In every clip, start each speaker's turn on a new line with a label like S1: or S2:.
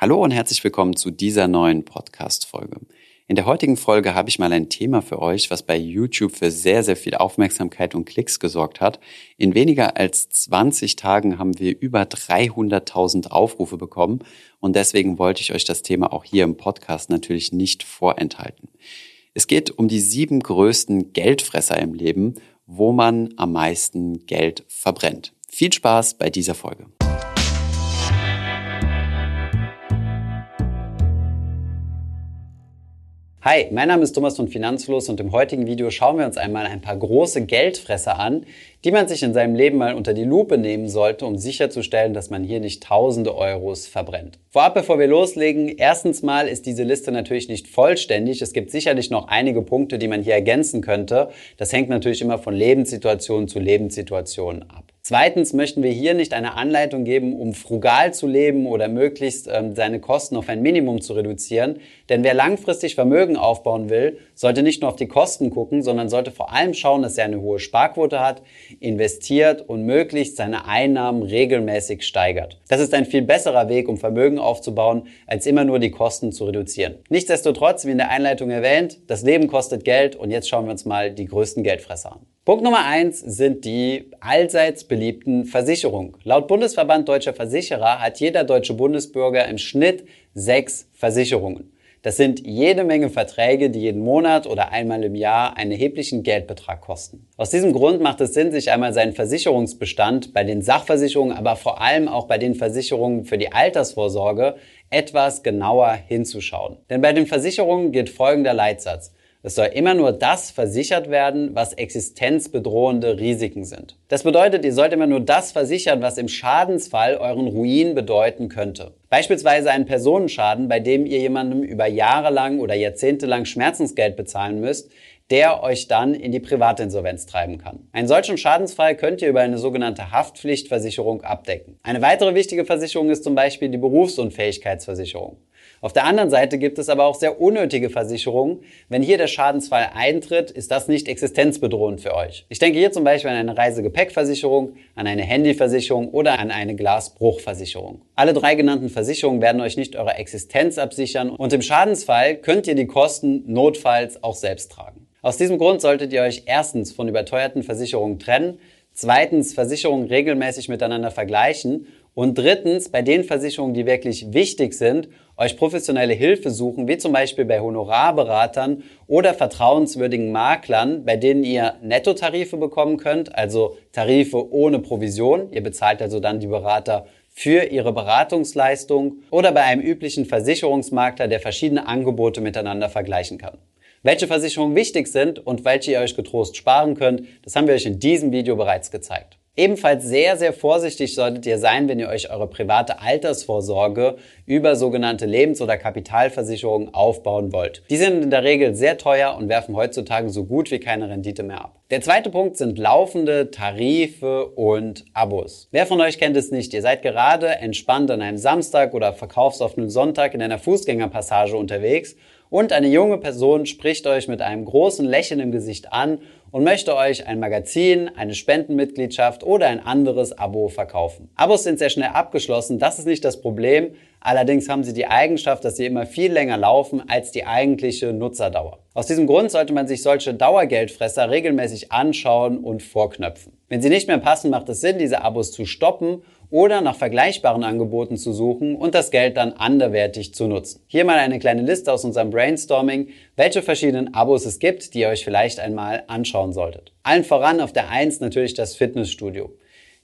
S1: Hallo und herzlich willkommen zu dieser neuen Podcast-Folge. In der heutigen Folge habe ich mal ein Thema für euch, was bei YouTube für sehr, sehr viel Aufmerksamkeit und Klicks gesorgt hat. In weniger als 20 Tagen haben wir über 300.000 Aufrufe bekommen und deswegen wollte ich euch das Thema auch hier im Podcast natürlich nicht vorenthalten. Es geht um die sieben größten Geldfresser im Leben, wo man am meisten Geld verbrennt. Viel Spaß bei dieser Folge. Hi, mein Name ist Thomas von Finanzfluss und im heutigen Video schauen wir uns einmal ein paar große Geldfresser an, die man sich in seinem Leben mal unter die Lupe nehmen sollte, um sicherzustellen, dass man hier nicht tausende Euros verbrennt. Vorab, bevor wir loslegen, erstens mal ist diese Liste natürlich nicht vollständig. Es gibt sicherlich noch einige Punkte, die man hier ergänzen könnte. Das hängt natürlich immer von Lebenssituation zu Lebenssituation ab. Zweitens möchten wir hier nicht eine Anleitung geben, um frugal zu leben oder möglichst ähm, seine Kosten auf ein Minimum zu reduzieren. Denn wer langfristig Vermögen aufbauen will, sollte nicht nur auf die Kosten gucken, sondern sollte vor allem schauen, dass er eine hohe Sparquote hat, investiert und möglichst seine Einnahmen regelmäßig steigert. Das ist ein viel besserer Weg, um Vermögen aufzubauen, als immer nur die Kosten zu reduzieren. Nichtsdestotrotz, wie in der Einleitung erwähnt, das Leben kostet Geld und jetzt schauen wir uns mal die größten Geldfresser an. Punkt Nummer eins sind die allseits beliebten Versicherungen. Laut Bundesverband Deutscher Versicherer hat jeder deutsche Bundesbürger im Schnitt sechs Versicherungen. Das sind jede Menge Verträge, die jeden Monat oder einmal im Jahr einen erheblichen Geldbetrag kosten. Aus diesem Grund macht es Sinn, sich einmal seinen Versicherungsbestand bei den Sachversicherungen, aber vor allem auch bei den Versicherungen für die Altersvorsorge etwas genauer hinzuschauen. Denn bei den Versicherungen gilt folgender Leitsatz. Es soll immer nur das versichert werden, was existenzbedrohende Risiken sind. Das bedeutet, ihr sollt immer nur das versichern, was im Schadensfall euren Ruin bedeuten könnte. Beispielsweise einen Personenschaden, bei dem ihr jemandem über Jahre lang oder Jahrzehnte lang Schmerzensgeld bezahlen müsst, der euch dann in die Privatinsolvenz treiben kann. Einen solchen Schadensfall könnt ihr über eine sogenannte Haftpflichtversicherung abdecken. Eine weitere wichtige Versicherung ist zum Beispiel die Berufsunfähigkeitsversicherung. Auf der anderen Seite gibt es aber auch sehr unnötige Versicherungen. Wenn hier der Schadensfall eintritt, ist das nicht existenzbedrohend für euch. Ich denke hier zum Beispiel an eine Reisegepäckversicherung, an eine Handyversicherung oder an eine Glasbruchversicherung. Alle drei genannten Versicherungen werden euch nicht eure Existenz absichern und im Schadensfall könnt ihr die Kosten notfalls auch selbst tragen. Aus diesem Grund solltet ihr euch erstens von überteuerten Versicherungen trennen, zweitens Versicherungen regelmäßig miteinander vergleichen und drittens, bei den Versicherungen, die wirklich wichtig sind, euch professionelle Hilfe suchen, wie zum Beispiel bei Honorarberatern oder vertrauenswürdigen Maklern, bei denen ihr Nettotarife bekommen könnt, also Tarife ohne Provision. Ihr bezahlt also dann die Berater für ihre Beratungsleistung oder bei einem üblichen Versicherungsmakler, der verschiedene Angebote miteinander vergleichen kann. Welche Versicherungen wichtig sind und welche ihr euch getrost sparen könnt, das haben wir euch in diesem Video bereits gezeigt. Ebenfalls sehr, sehr vorsichtig solltet ihr sein, wenn ihr euch eure private Altersvorsorge über sogenannte Lebens- oder Kapitalversicherungen aufbauen wollt. Die sind in der Regel sehr teuer und werfen heutzutage so gut wie keine Rendite mehr ab. Der zweite Punkt sind laufende Tarife und Abos. Wer von euch kennt es nicht? Ihr seid gerade entspannt an einem Samstag oder verkaufsoffenen Sonntag in einer Fußgängerpassage unterwegs und eine junge Person spricht euch mit einem großen Lächeln im Gesicht an und möchte euch ein Magazin, eine Spendenmitgliedschaft oder ein anderes Abo verkaufen. Abos sind sehr schnell abgeschlossen, das ist nicht das Problem. Allerdings haben sie die Eigenschaft, dass sie immer viel länger laufen als die eigentliche Nutzerdauer. Aus diesem Grund sollte man sich solche Dauergeldfresser regelmäßig anschauen und vorknöpfen. Wenn sie nicht mehr passen, macht es Sinn, diese Abos zu stoppen oder nach vergleichbaren Angeboten zu suchen und das Geld dann anderwertig zu nutzen. Hier mal eine kleine Liste aus unserem Brainstorming, welche verschiedenen Abos es gibt, die ihr euch vielleicht einmal anschauen solltet. Allen voran auf der 1 natürlich das Fitnessstudio.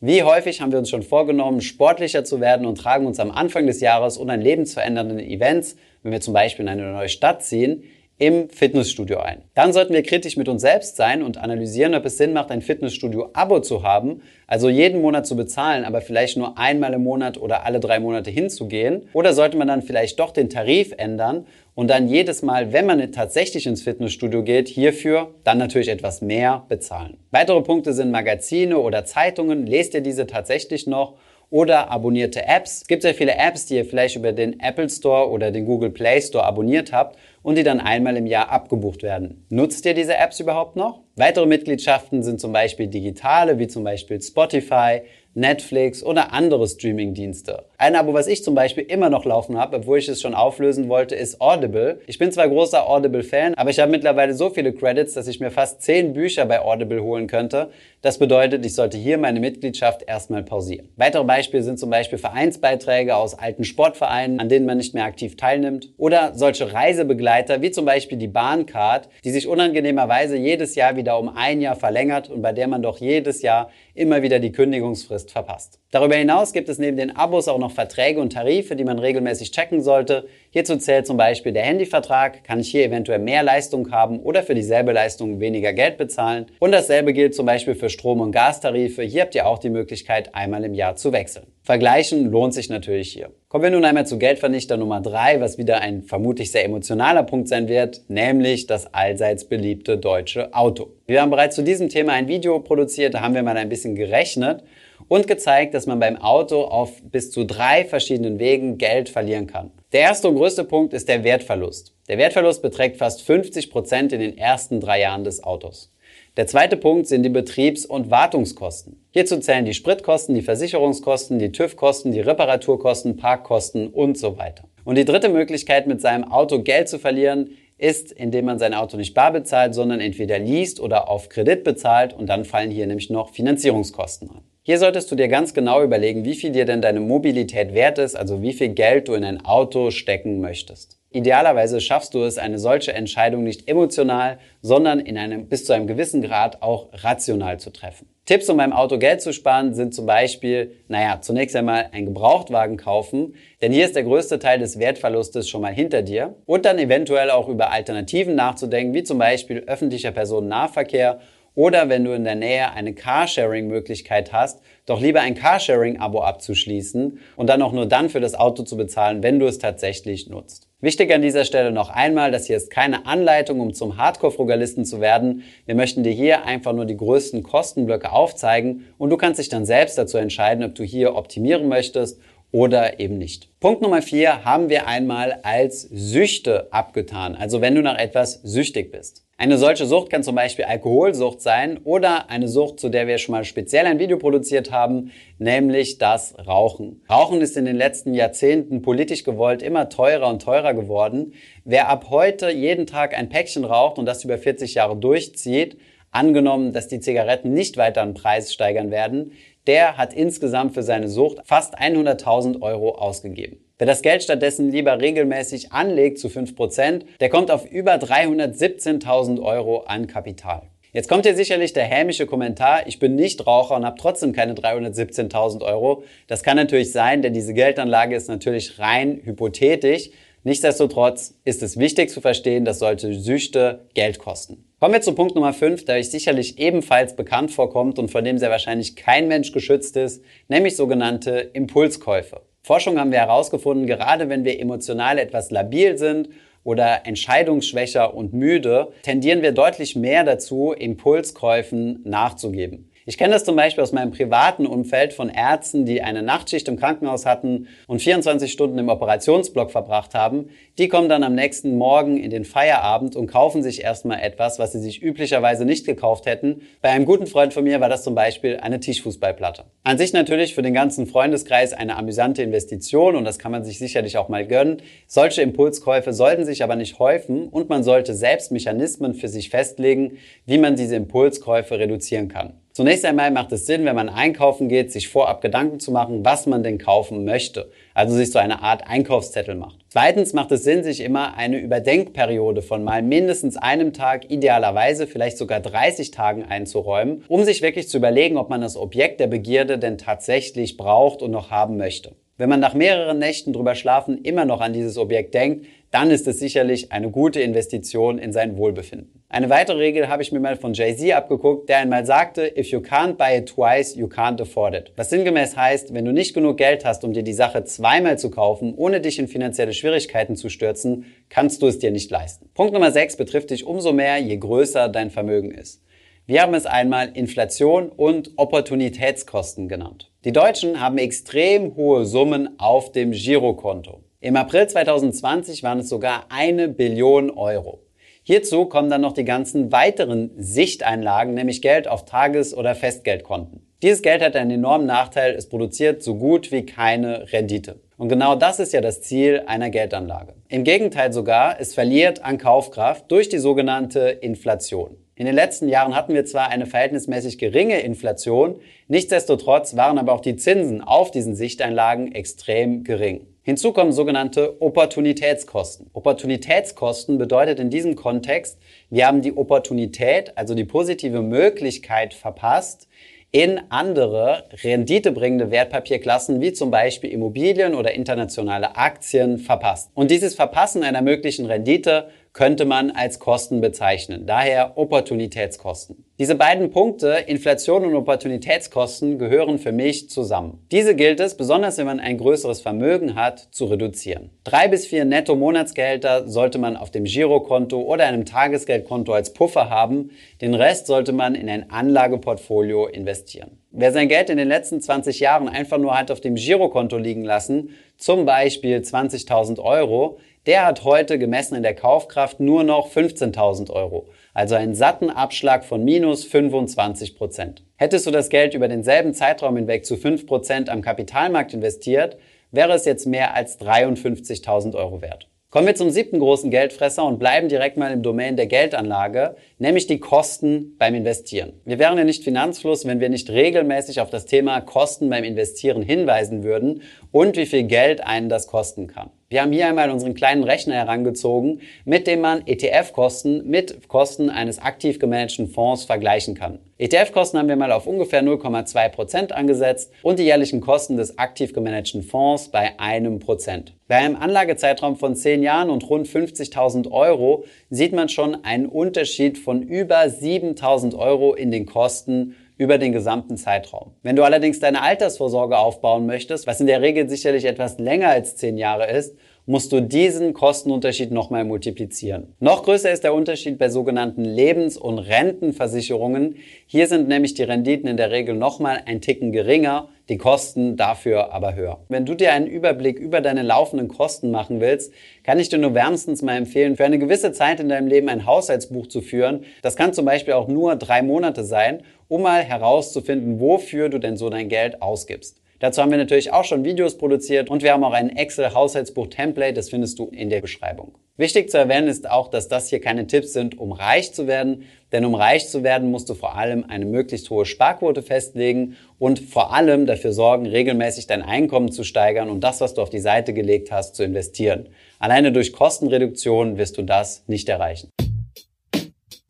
S1: Wie häufig haben wir uns schon vorgenommen, sportlicher zu werden und tragen uns am Anfang des Jahres und an lebensverändernden Events, wenn wir zum Beispiel in eine neue Stadt ziehen, im Fitnessstudio ein. Dann sollten wir kritisch mit uns selbst sein und analysieren, ob es Sinn macht, ein Fitnessstudio-Abo zu haben, also jeden Monat zu bezahlen, aber vielleicht nur einmal im Monat oder alle drei Monate hinzugehen. Oder sollte man dann vielleicht doch den Tarif ändern und dann jedes Mal, wenn man tatsächlich ins Fitnessstudio geht, hierfür dann natürlich etwas mehr bezahlen. Weitere Punkte sind Magazine oder Zeitungen. Lest ihr diese tatsächlich noch? Oder abonnierte Apps. Es gibt sehr viele Apps, die ihr vielleicht über den Apple Store oder den Google Play Store abonniert habt und die dann einmal im Jahr abgebucht werden. Nutzt ihr diese Apps überhaupt noch? Weitere Mitgliedschaften sind zum Beispiel digitale, wie zum Beispiel Spotify, Netflix oder andere Streaming-Dienste. Ein Abo, was ich zum Beispiel immer noch laufen habe, obwohl ich es schon auflösen wollte, ist Audible. Ich bin zwar großer Audible-Fan, aber ich habe mittlerweile so viele Credits, dass ich mir fast zehn Bücher bei Audible holen könnte. Das bedeutet, ich sollte hier meine Mitgliedschaft erstmal pausieren. Weitere Beispiele sind zum Beispiel Vereinsbeiträge aus alten Sportvereinen, an denen man nicht mehr aktiv teilnimmt. Oder solche Reisebegleiter wie zum Beispiel die Bahncard, die sich unangenehmerweise jedes Jahr wieder um ein Jahr verlängert und bei der man doch jedes Jahr immer wieder die Kündigungsfrist verpasst. Darüber hinaus gibt es neben den Abos auch noch Verträge und Tarife, die man regelmäßig checken sollte. Hierzu zählt zum Beispiel der Handyvertrag, kann ich hier eventuell mehr Leistung haben oder für dieselbe Leistung weniger Geld bezahlen. Und dasselbe gilt zum Beispiel für Strom- und Gastarife. Hier habt ihr auch die Möglichkeit, einmal im Jahr zu wechseln. Vergleichen lohnt sich natürlich hier. Kommen wir nun einmal zu Geldvernichter Nummer drei, was wieder ein vermutlich sehr emotionaler Punkt sein wird, nämlich das allseits beliebte deutsche Auto. Wir haben bereits zu diesem Thema ein Video produziert, da haben wir mal ein bisschen gerechnet und gezeigt, dass man beim Auto auf bis zu drei verschiedenen Wegen Geld verlieren kann. Der erste und größte Punkt ist der Wertverlust. Der Wertverlust beträgt fast 50 Prozent in den ersten drei Jahren des Autos. Der zweite Punkt sind die Betriebs- und Wartungskosten. Hierzu zählen die Spritkosten, die Versicherungskosten, die TÜV-Kosten, die Reparaturkosten, Parkkosten und so weiter. Und die dritte Möglichkeit, mit seinem Auto Geld zu verlieren, ist, indem man sein Auto nicht bar bezahlt, sondern entweder liest oder auf Kredit bezahlt und dann fallen hier nämlich noch Finanzierungskosten an. Hier solltest du dir ganz genau überlegen, wie viel dir denn deine Mobilität wert ist, also wie viel Geld du in ein Auto stecken möchtest. Idealerweise schaffst du es, eine solche Entscheidung nicht emotional, sondern in einem bis zu einem gewissen Grad auch rational zu treffen. Tipps, um beim Auto Geld zu sparen, sind zum Beispiel, naja, zunächst einmal ein Gebrauchtwagen kaufen, denn hier ist der größte Teil des Wertverlustes schon mal hinter dir. Und dann eventuell auch über Alternativen nachzudenken, wie zum Beispiel öffentlicher Personennahverkehr oder wenn du in der Nähe eine Carsharing-Möglichkeit hast, doch lieber ein Carsharing-Abo abzuschließen und dann auch nur dann für das Auto zu bezahlen, wenn du es tatsächlich nutzt. Wichtig an dieser Stelle noch einmal, das hier ist keine Anleitung, um zum Hardcore-Frugalisten zu werden. Wir möchten dir hier einfach nur die größten Kostenblöcke aufzeigen und du kannst dich dann selbst dazu entscheiden, ob du hier optimieren möchtest oder eben nicht. Punkt Nummer vier haben wir einmal als Süchte abgetan, also wenn du nach etwas süchtig bist. Eine solche Sucht kann zum Beispiel Alkoholsucht sein oder eine Sucht, zu der wir schon mal speziell ein Video produziert haben, nämlich das Rauchen. Rauchen ist in den letzten Jahrzehnten politisch gewollt immer teurer und teurer geworden. Wer ab heute jeden Tag ein Päckchen raucht und das über 40 Jahre durchzieht, angenommen, dass die Zigaretten nicht weiter an Preis steigern werden, der hat insgesamt für seine Sucht fast 100.000 Euro ausgegeben. Wer das Geld stattdessen lieber regelmäßig anlegt zu 5%, der kommt auf über 317.000 Euro an Kapital. Jetzt kommt hier sicherlich der hämische Kommentar, ich bin nicht Raucher und habe trotzdem keine 317.000 Euro. Das kann natürlich sein, denn diese Geldanlage ist natürlich rein hypothetisch. Nichtsdestotrotz ist es wichtig zu verstehen, dass solche Süchte Geld kosten. Kommen wir zu Punkt Nummer 5, der euch sicherlich ebenfalls bekannt vorkommt und von dem sehr wahrscheinlich kein Mensch geschützt ist, nämlich sogenannte Impulskäufe. Forschung haben wir herausgefunden, gerade wenn wir emotional etwas labil sind oder entscheidungsschwächer und müde, tendieren wir deutlich mehr dazu, Impulskäufen nachzugeben. Ich kenne das zum Beispiel aus meinem privaten Umfeld von Ärzten, die eine Nachtschicht im Krankenhaus hatten und 24 Stunden im Operationsblock verbracht haben. Die kommen dann am nächsten Morgen in den Feierabend und kaufen sich erstmal etwas, was sie sich üblicherweise nicht gekauft hätten. Bei einem guten Freund von mir war das zum Beispiel eine Tischfußballplatte. An sich natürlich für den ganzen Freundeskreis eine amüsante Investition und das kann man sich sicherlich auch mal gönnen. Solche Impulskäufe sollten sich aber nicht häufen und man sollte selbst Mechanismen für sich festlegen, wie man diese Impulskäufe reduzieren kann. Zunächst einmal macht es Sinn, wenn man einkaufen geht, sich vorab Gedanken zu machen, was man denn kaufen möchte. Also sich so eine Art Einkaufszettel macht. Zweitens macht es Sinn, sich immer eine Überdenkperiode von mal mindestens einem Tag, idealerweise vielleicht sogar 30 Tagen einzuräumen, um sich wirklich zu überlegen, ob man das Objekt der Begierde denn tatsächlich braucht und noch haben möchte. Wenn man nach mehreren Nächten drüber schlafen immer noch an dieses Objekt denkt, dann ist es sicherlich eine gute Investition in sein Wohlbefinden. Eine weitere Regel habe ich mir mal von Jay-Z abgeguckt, der einmal sagte, if you can't buy it twice, you can't afford it. Was sinngemäß heißt, wenn du nicht genug Geld hast, um dir die Sache zweimal zu kaufen, ohne dich in finanzielle Schwierigkeiten zu stürzen, kannst du es dir nicht leisten. Punkt Nummer 6 betrifft dich umso mehr, je größer dein Vermögen ist. Wir haben es einmal Inflation und Opportunitätskosten genannt. Die Deutschen haben extrem hohe Summen auf dem Girokonto. Im April 2020 waren es sogar eine Billion Euro. Hierzu kommen dann noch die ganzen weiteren Sichteinlagen, nämlich Geld auf Tages- oder Festgeldkonten. Dieses Geld hat einen enormen Nachteil, es produziert so gut wie keine Rendite. Und genau das ist ja das Ziel einer Geldanlage. Im Gegenteil sogar, es verliert an Kaufkraft durch die sogenannte Inflation. In den letzten Jahren hatten wir zwar eine verhältnismäßig geringe Inflation, nichtsdestotrotz waren aber auch die Zinsen auf diesen Sichteinlagen extrem gering. Hinzu kommen sogenannte Opportunitätskosten. Opportunitätskosten bedeutet in diesem Kontext, wir haben die Opportunität, also die positive Möglichkeit verpasst, in andere renditebringende Wertpapierklassen wie zum Beispiel Immobilien oder internationale Aktien verpasst. Und dieses Verpassen einer möglichen Rendite könnte man als Kosten bezeichnen. Daher Opportunitätskosten. Diese beiden Punkte, Inflation und Opportunitätskosten, gehören für mich zusammen. Diese gilt es, besonders wenn man ein größeres Vermögen hat, zu reduzieren. Drei bis vier Netto-Monatsgehälter sollte man auf dem Girokonto oder einem Tagesgeldkonto als Puffer haben. Den Rest sollte man in ein Anlageportfolio investieren. Wer sein Geld in den letzten 20 Jahren einfach nur hat auf dem Girokonto liegen lassen, zum Beispiel 20.000 Euro, der hat heute gemessen in der Kaufkraft nur noch 15.000 Euro, also einen satten Abschlag von minus 25 Prozent. Hättest du das Geld über denselben Zeitraum hinweg zu 5 Prozent am Kapitalmarkt investiert, wäre es jetzt mehr als 53.000 Euro wert. Kommen wir zum siebten großen Geldfresser und bleiben direkt mal im Domain der Geldanlage, nämlich die Kosten beim Investieren. Wir wären ja nicht Finanzfluss, wenn wir nicht regelmäßig auf das Thema Kosten beim Investieren hinweisen würden und wie viel Geld einen das kosten kann. Wir haben hier einmal unseren kleinen Rechner herangezogen, mit dem man ETF-Kosten mit Kosten eines aktiv gemanagten Fonds vergleichen kann. ETF-Kosten haben wir mal auf ungefähr 0,2 Prozent angesetzt und die jährlichen Kosten des aktiv gemanagten Fonds bei einem Prozent. Bei einem Anlagezeitraum von 10 Jahren und rund 50.000 Euro sieht man schon einen Unterschied von über 7.000 Euro in den Kosten über den gesamten Zeitraum. Wenn du allerdings deine Altersvorsorge aufbauen möchtest, was in der Regel sicherlich etwas länger als 10 Jahre ist, musst du diesen Kostenunterschied nochmal multiplizieren. Noch größer ist der Unterschied bei sogenannten Lebens- und Rentenversicherungen. Hier sind nämlich die Renditen in der Regel nochmal ein Ticken geringer, die Kosten dafür aber höher. Wenn du dir einen Überblick über deine laufenden Kosten machen willst, kann ich dir nur wärmstens mal empfehlen, für eine gewisse Zeit in deinem Leben ein Haushaltsbuch zu führen. Das kann zum Beispiel auch nur drei Monate sein, um mal herauszufinden, wofür du denn so dein Geld ausgibst. Dazu haben wir natürlich auch schon Videos produziert und wir haben auch ein Excel-Haushaltsbuch-Template, das findest du in der Beschreibung. Wichtig zu erwähnen ist auch, dass das hier keine Tipps sind, um reich zu werden, denn um reich zu werden, musst du vor allem eine möglichst hohe Sparquote festlegen und vor allem dafür sorgen, regelmäßig dein Einkommen zu steigern und das, was du auf die Seite gelegt hast, zu investieren. Alleine durch Kostenreduktion wirst du das nicht erreichen.